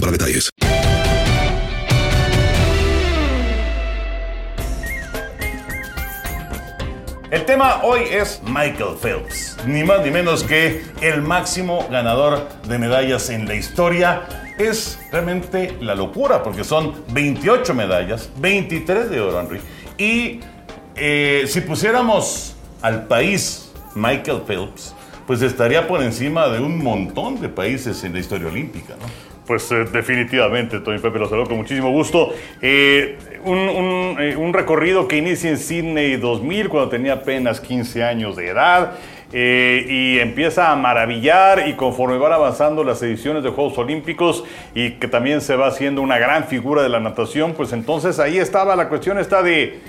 para detalles. El tema hoy es Michael Phelps, ni más ni menos que el máximo ganador de medallas en la historia. Es realmente la locura porque son 28 medallas, 23 de oro, Henry. Y eh, si pusiéramos al país Michael Phelps, pues estaría por encima de un montón de países en la historia olímpica, ¿no? Pues eh, definitivamente, Tony Pepe, lo saludo con muchísimo gusto. Eh, eh, un recorrido que inicia en Sydney 2000, cuando tenía apenas 15 años de edad, y empieza a maravillar y conforme van avanzando las ediciones de Juegos Olímpicos y que también se va haciendo una gran figura de la natación, pues entonces ahí estaba la cuestión está de,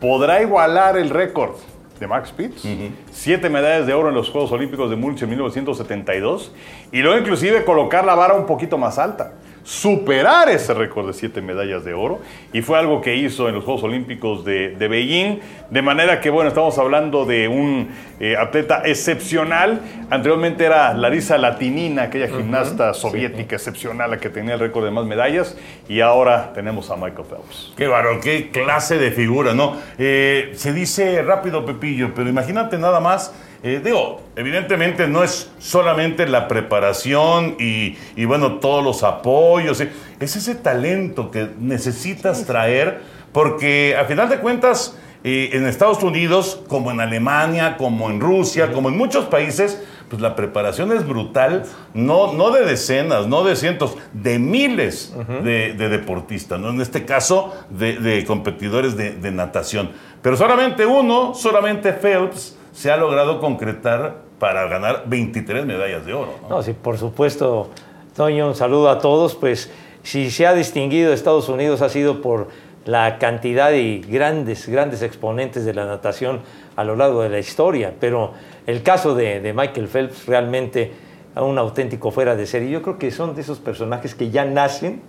¿podrá igualar el récord? De Max Spitz, siete medallas de oro en los Juegos Olímpicos de Múnich en 1972 y luego inclusive colocar la vara un poquito más alta, superar ese récord de siete medallas de oro y fue algo que hizo en los Juegos Olímpicos de, de Beijing, de manera que bueno, estamos hablando de un eh, atleta excepcional, anteriormente era Larisa Latinina, aquella gimnasta soviética excepcional, la que tenía el récord de más medallas y ahora tenemos a Michael Phelps. Qué bárbaro, qué clase de figura, ¿no? Eh, se dice rápido, Pepillo, pero imagínate nada más. Eh, digo, evidentemente no es solamente la preparación y, y, bueno, todos los apoyos. eh, Es ese talento que necesitas traer, porque a final de cuentas, eh, en Estados Unidos, como en Alemania, como en Rusia, como en muchos países, pues la preparación es brutal, no, no de decenas, no de cientos, de miles de, de deportistas, ¿no? En este caso, de, de competidores de, de natación. Pero solamente uno, solamente Phelps, se ha logrado concretar para ganar 23 medallas de oro. ¿no? Sí, por supuesto, Toño, un saludo a todos. Pues si se ha distinguido Estados Unidos ha sido por la cantidad y grandes, grandes exponentes de la natación a lo largo de la historia. Pero el caso de, de Michael Phelps realmente un auténtico fuera de serie. Yo creo que son de esos personajes que ya nacen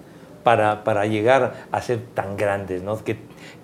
para, para llegar a ser tan grandes, ¿no?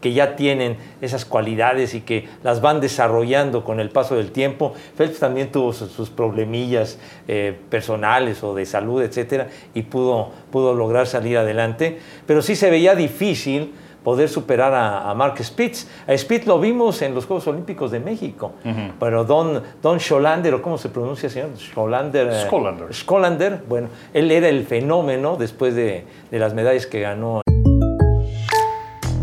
Que ya tienen esas cualidades y que las van desarrollando con el paso del tiempo. Phelps también tuvo sus, sus problemillas eh, personales o de salud, etcétera, y pudo, pudo lograr salir adelante, pero sí se veía difícil poder superar a, a, Mark Spitz. A Spitz lo vimos en los Juegos Olímpicos de México, uh -huh. pero Don, Don Scholander, o cómo se pronuncia, señor? Scholander. Scholander. Scholander, bueno, él era el fenómeno después de, de las medallas que ganó.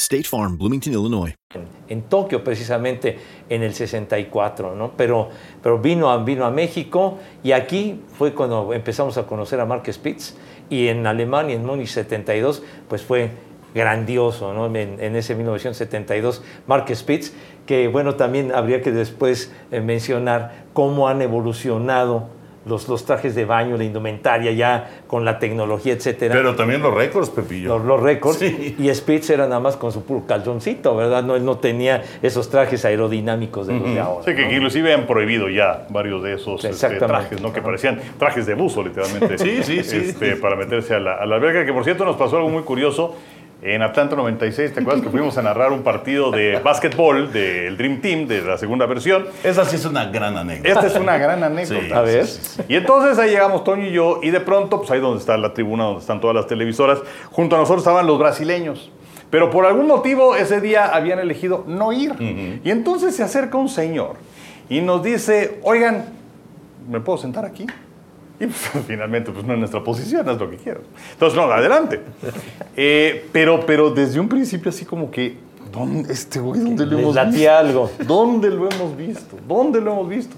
State Farm, Bloomington, Illinois. En, Tokio, precisamente en el 64, ¿no? Pero, pero vino, a, vino a México y aquí fue cuando empezamos a conocer a Mark Spitz y en Alemania, en Múnich 72, pues fue grandioso, ¿no? En, en, ese 1972, Mark Spitz, que bueno, también habría que después eh, mencionar cómo han evolucionado los, los, trajes de baño, la indumentaria ya con la tecnología, etcétera. Pero también los récords, Pepillo. Los, los récords. Sí. Y Spitz era nada más con su puro calzoncito, ¿verdad? No, él no tenía esos trajes aerodinámicos de los uh -huh. de ahora. Sí, que ¿no? inclusive han prohibido ya varios de esos este, trajes, ¿no? Que parecían trajes de buzo, literalmente. sí, sí, sí. Este, para meterse a la, a la alberca, que por cierto nos pasó algo muy curioso. En Atlanta 96, ¿te acuerdas que fuimos a narrar un partido de básquetbol del Dream Team, de la segunda versión? Esa sí es una gran anécdota. Esta es una gran anécdota. Sí, a ver. sí, sí. Y entonces ahí llegamos Toño y yo, y de pronto, pues ahí donde está la tribuna, donde están todas las televisoras, junto a nosotros estaban los brasileños. Pero por algún motivo ese día habían elegido no ir. Uh -huh. Y entonces se acerca un señor y nos dice, oigan, ¿me puedo sentar aquí? Y pues, finalmente, pues no es nuestra posición, es lo que quiero. Entonces, no, adelante. Eh, pero, pero desde un principio así como que, ¿dónde, este güey, dónde lo hemos visto? algo. ¿Dónde lo hemos visto? ¿Dónde lo hemos visto?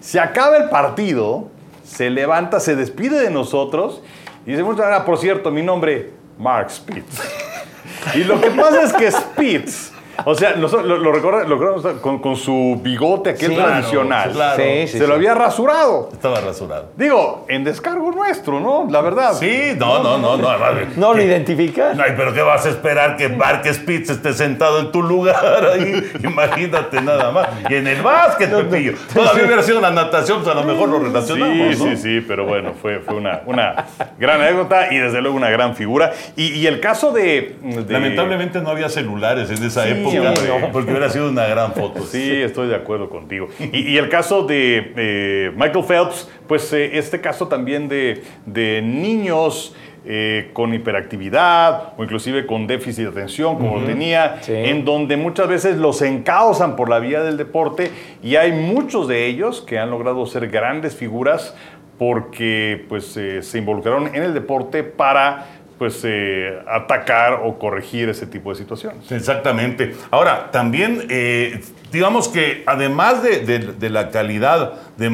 Se acaba el partido, se levanta, se despide de nosotros y dice, gracias, por cierto, mi nombre, Mark Spitz. y lo que pasa es que Spitz, o sea, lo, lo, lo con, con su bigote aquel Sí, tradicional, claro. Sí, sí, se lo había rasurado. Estaba rasurado. Digo, en descargo nuestro, ¿no? La verdad. Sí, no, no, no, no. además, ¿No lo ¿qué? identifica? Ay, pero ¿qué vas a esperar que Mark Spitz esté sentado en tu lugar ahí? Imagínate nada más. Y en el básquet, Pepillo. Todavía hubiera sido la natación, pues a lo mejor lo relacionamos, Sí, ¿no? sí, sí, pero bueno, fue, fue una, una gran anécdota y desde luego una gran figura. Y, y el caso de, de- Lamentablemente no había celulares en esa Sí, época, porque hubiera sido una gran foto. Sí, estoy de acuerdo contigo. Y, y el caso de eh, Michael Phelps, pues eh, este caso también de, de niños eh, con hiperactividad o inclusive con déficit de atención, como lo tenía, Sí. en donde muchas veces los encausan por la vía del deporte y hay muchos de ellos que han logrado ser grandes figuras porque pues se involucraron en el deporte para pues eh, atacar o corregir ese tipo de situaciones. Exactamente. Ahora, también, eh, digamos que además de, la calidad de,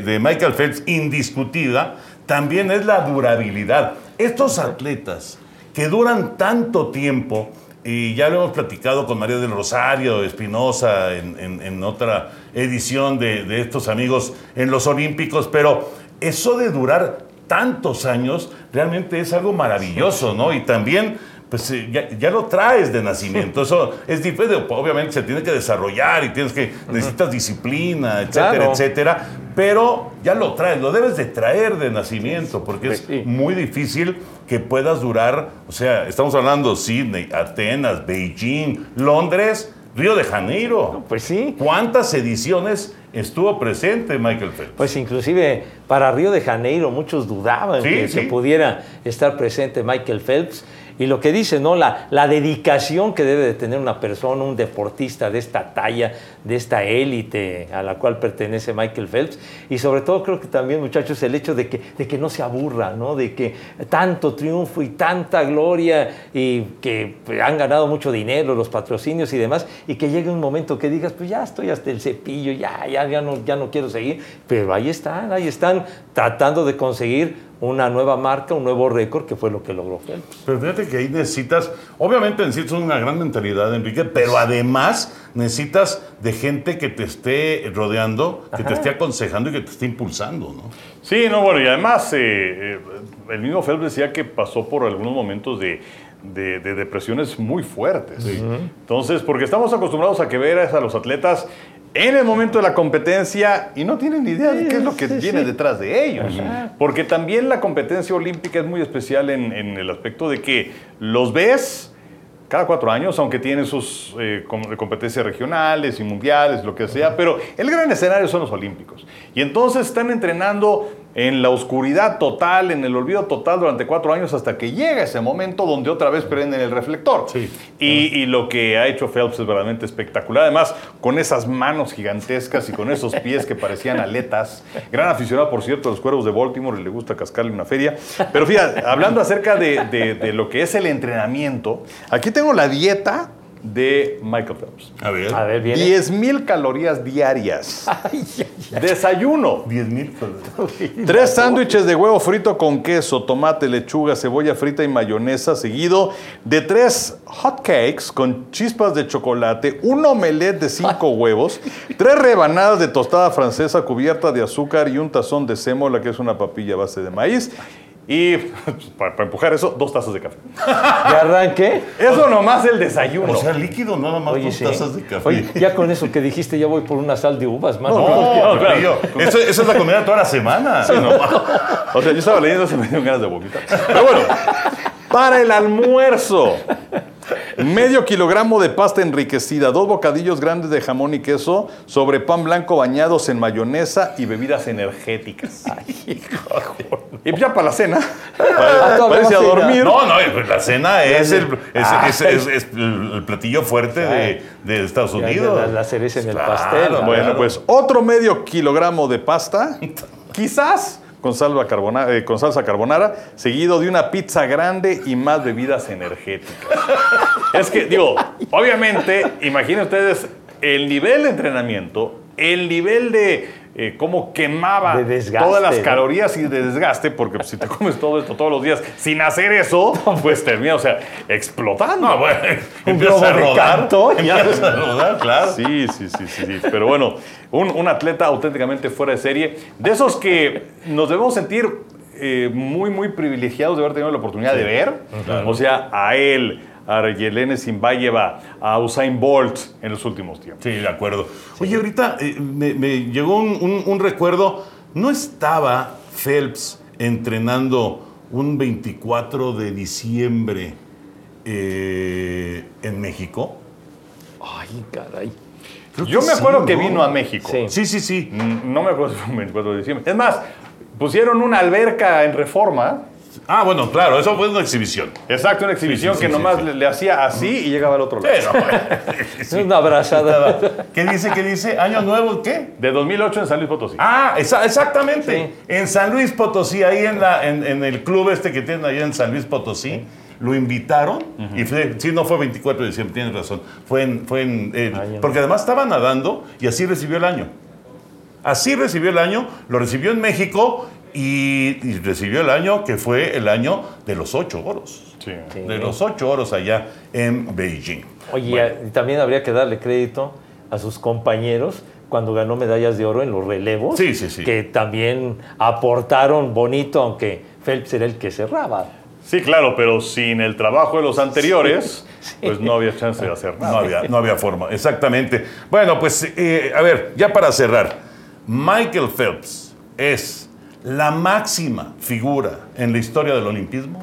de, Michael Phelps indiscutida, también es la durabilidad. Estos atletas que duran tanto tiempo, y ya lo hemos platicado con María del Rosario Espinosa en otra edición de, de estos amigos en los Olímpicos, pero eso de durar tantos años realmente es algo maravilloso, ¿no? Y también, pues eh, ya, ya lo traes de nacimiento. Eso es diferente. Obviamente se tiene que desarrollar y tienes que, necesitas disciplina, etcétera, Claro. etcétera. Pero ya lo traes, lo debes de traer de nacimiento, porque es muy difícil que puedas durar, o sea, estamos hablando Sydney, Atenas, Beijing, Londres, Río de Janeiro. Pues sí. ¿Cuántas ediciones estuvo presente Michael Phelps? Pues inclusive para Río de Janeiro muchos dudaban Sí, que sí. se pudiera estar presente Michael Phelps. Y lo que dice, ¿no? La, la dedicación que debe de tener una persona, un deportista de esta talla, de esta élite a la cual pertenece Michael Phelps. Y sobre todo creo que también, muchachos, el hecho de que, de que no se aburra, ¿no? De que tanto triunfo y tanta gloria y que pues, han ganado mucho dinero, los patrocinios y demás, y que llegue un momento que digas, pues ya estoy hasta el cepillo, ya, ya, ya, no, ya no quiero seguir. Pero ahí están, ahí están tratando de conseguir una nueva marca, un nuevo récord, que fue lo que logró Phelps. Pero fíjate que ahí necesitas, obviamente necesitas una gran mentalidad, Enrique, pero además necesitas de gente que te esté rodeando, que te esté aconsejando y que te esté impulsando, ¿no? Sí, no, bueno, y además eh, eh, el mismo Phelps decía que pasó por algunos momentos de, de- de depresiones muy fuertes. Entonces, porque estamos acostumbrados a que ver a los atletas en el momento de la competencia y no tienen ni idea de qué es lo que viene detrás de ellos. Porque también la competencia olímpica es muy especial en, en el aspecto de que los ves cada cuatro años, aunque tienen sus eh, com- competencias regionales y mundiales, lo que sea, pero el gran escenario son los Olímpicos. Y entonces están entrenando en la oscuridad total, en el olvido total durante cuatro años hasta que llega ese momento donde otra vez prenden el reflector. Sí. Y, y lo que ha hecho Phelps es verdaderamente espectacular. Además, con esas manos gigantescas y con esos pies que parecían aletas. Gran aficionado, por cierto, a los cuervos de Baltimore y le gusta cascarle una feria. Pero fíjate, hablando acerca de, de- de lo que es el entrenamiento, aquí tengo la dieta de Michael Phelps. A ver. A ver, viene. 10 mil calorías diarias. Desayuno. 10 mil. Tres sándwiches de huevo frito con queso, tomate, lechuga, cebolla frita y mayonesa, seguido de tres hot cakes con chispas de chocolate, un omelette de cinco huevos, tres rebanadas de tostada francesa cubierta de azúcar y un tazón de sémola, que es una papilla a base de maíz. Y para, para empujar eso, dos tazas de café. ¿De arranque? Eso nomás el desayuno. O sea, líquido, nada más Oye, dos sí. tazas de café. Oye, ya con eso que dijiste, ya voy por una sal de uvas, mano. No, No, claro. Pepillo, eso, esa es la comida toda la semana. O sea, yo estaba leyendo, se me dieron ganas de vomitar. Pero bueno, para el almuerzo, Medio kilogramo de pasta enriquecida, dos bocadillos grandes de jamón y queso sobre pan blanco bañados en mayonesa y bebidas energéticas. y ya para la cena. Ah, Parece a dormir. No, no, pues la cena es el, es, es- es- es el platillo fuerte de, de Estados Unidos. la- la cereza en el Claro, pastel. Bueno, claro. pues otro medio kilogramo de pasta, quizás con, eh, con salsa carbonara, seguido de una pizza grande y más bebidas energéticas. es que, digo, obviamente, imaginen ustedes el nivel de entrenamiento, el nivel de eh, cómo quemaba De todas las calorías y de desgaste, porque pues, si te comes todo esto todos los días sin hacer eso, pues termina, o sea, explotando. No, bueno, empiezas a rodar. cartón, ya. Empiezas a rodar, claro. Sí, sí, sí, sí, sí. Pero bueno, un, un atleta auténticamente fuera de serie, de esos que nos debemos sentir eh, muy, muy privilegiados de haber tenido la oportunidad de ver. O sea, a él, a Yelene Zimbayeva, a Usain Bolt en los últimos tiempos. Sí, de acuerdo. Oye, ahorita eh, me, me llegó un, un- un recuerdo. ¿No estaba Phelps entrenando un 24 de diciembre eh, en México? Ay, caray. Yo me sí, acuerdo que ¿no? vino a México. Sí. Sí, sí, sí. No me acuerdo si fue un 24 de diciembre. Es más, pusieron una alberca en reforma. Ah, bueno, claro, eso fue una exhibición. Exacto, una exhibición Sí, sí, que sí, nomás. Le, le hacía así y llegaba al otro lado. Sí, no, Una abrazada. ¿Qué dice? ¿Qué dice? ¿Año nuevo qué? De 2008 en San Luis Potosí. Ah, esa- exactamente. Sí. En San Luis Potosí, ahí en, la, en, en el club este que tienen allá en San Luis Potosí, lo invitaron y fue, sí, no fue 24 de diciembre, tienes razón. Fue en, fue en Año. porque además estaba nadando y así recibió el año. Así recibió el año, lo recibió en México y, y recibió el año que fue el año de los ocho oros. Sí. Sí. De los ocho oros allá en Beijing. Oye, y también habría que darle crédito a sus compañeros cuando ganó medallas de oro en los relevos. Sí, sí, sí. Que también aportaron bonito, aunque Phelps era el que cerraba. Sí, claro, pero sin el trabajo de los anteriores, pues no había chance de hacer nada. No había, no había forma, exactamente. Bueno, pues eh, a ver, ya para cerrar, Michael Phelps es la máxima figura en la historia del olimpismo.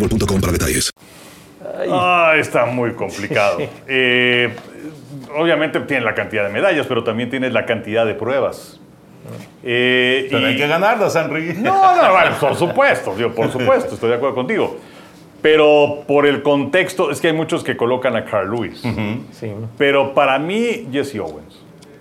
boostmobile.com para detalles. Ah, está muy complicado. Eh, obviamente tiene la cantidad de medallas, pero también tiene la cantidad de pruebas. Eh, Pero y- hay que ganarlas, Henry. No, no, bueno, por supuesto, digo, por supuesto, estoy de acuerdo contigo. Pero por el contexto, es que hay muchos que colocan a Carl Lewis. Sí. Pero para mí, Jesse Owens.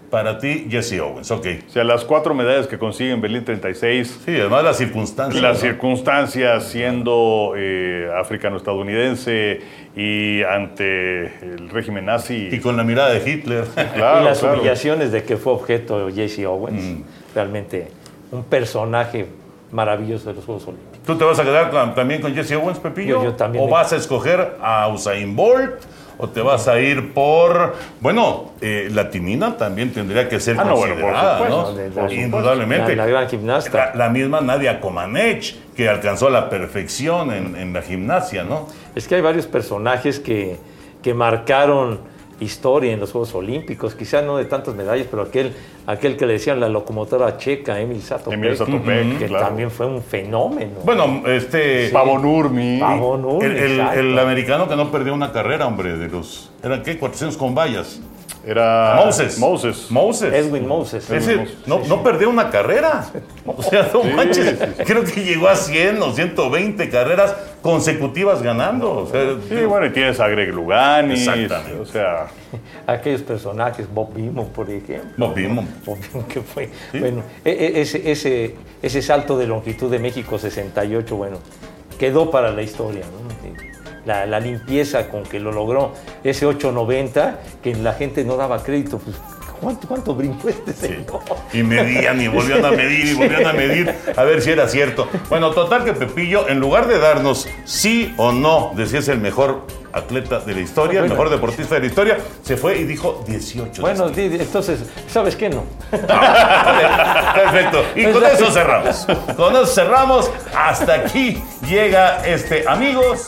Para ti, Jesse Owens, ok. O sea, las cuatro medallas que consigue en Berlín 36, Sí, además las circunstancias. las ¿no? circunstancias siendo eh, africano-estadounidense y ante el régimen nazi. Y con la mirada de Hitler. Claro, y las claro. humillaciones de que fue objeto Jesse Owens. Mm. Realmente un personaje maravilloso de los Juegos Olímpicos. ¿Tú te vas a quedar también con Jesse Owens, Pepillo? Yo- yo también ¿O me- vas a escoger a Usain Bolt? ¿O te vas a ir por... Bueno, eh, la timina también tendría que ser Ah, no, bueno, por considerada, supuesto, ¿no? por supuesto. Indudablemente. La- la gran gimnasta. La, la misma Nadia Comaneci, que alcanzó la perfección en, en la gimnasia, ¿no? Es que hay varios personajes que, que marcaron historia en los Juegos Olímpicos, quizá no de tantas medallas, pero aquel, aquel que le decían la locomotora checa, Emil Satopek, Emil Satopek, que claro. también fue un fenómeno. Bueno, este... Urmi. Pavón, ¿no? El, el- Exacto. el americano que no perdió una carrera, hombre, de los... ¿Eran qué? 400 con vallas. Era Moses. Moses. Moses. Edwin Moses. Ese Moses. no, no perdió una carrera. O sea, no Sí, manches. sí, sí. Creo que llegó a 100 o 120 carreras consecutivas ganando. O sea, Sí, bueno, y tienes a Greg Lugani. Exactamente. O sea, Aquellos personajes, Bob Beamon, por ejemplo. Bob Beamon. Bob Beamon, que fue, bueno, e- e- ese, ese, ese salto de longitud de México 68, bueno, quedó para la historia, ¿no? La, la limpieza con que lo logró ese 890, que la gente no daba crédito, pues, ¿cuánto, cuánto brincó este señor? Y medían y volvían a medir y volvían a medir a ver si era cierto. Bueno, total que Pepillo, en lugar de darnos sí o no de si es el mejor atleta de la historia, el mejor deportista de la historia, se fue y dijo 18. Bueno, entonces, ¿sabes qué no? Perfecto. Y con eso cerramos. Con eso cerramos. Hasta aquí llega este amigos.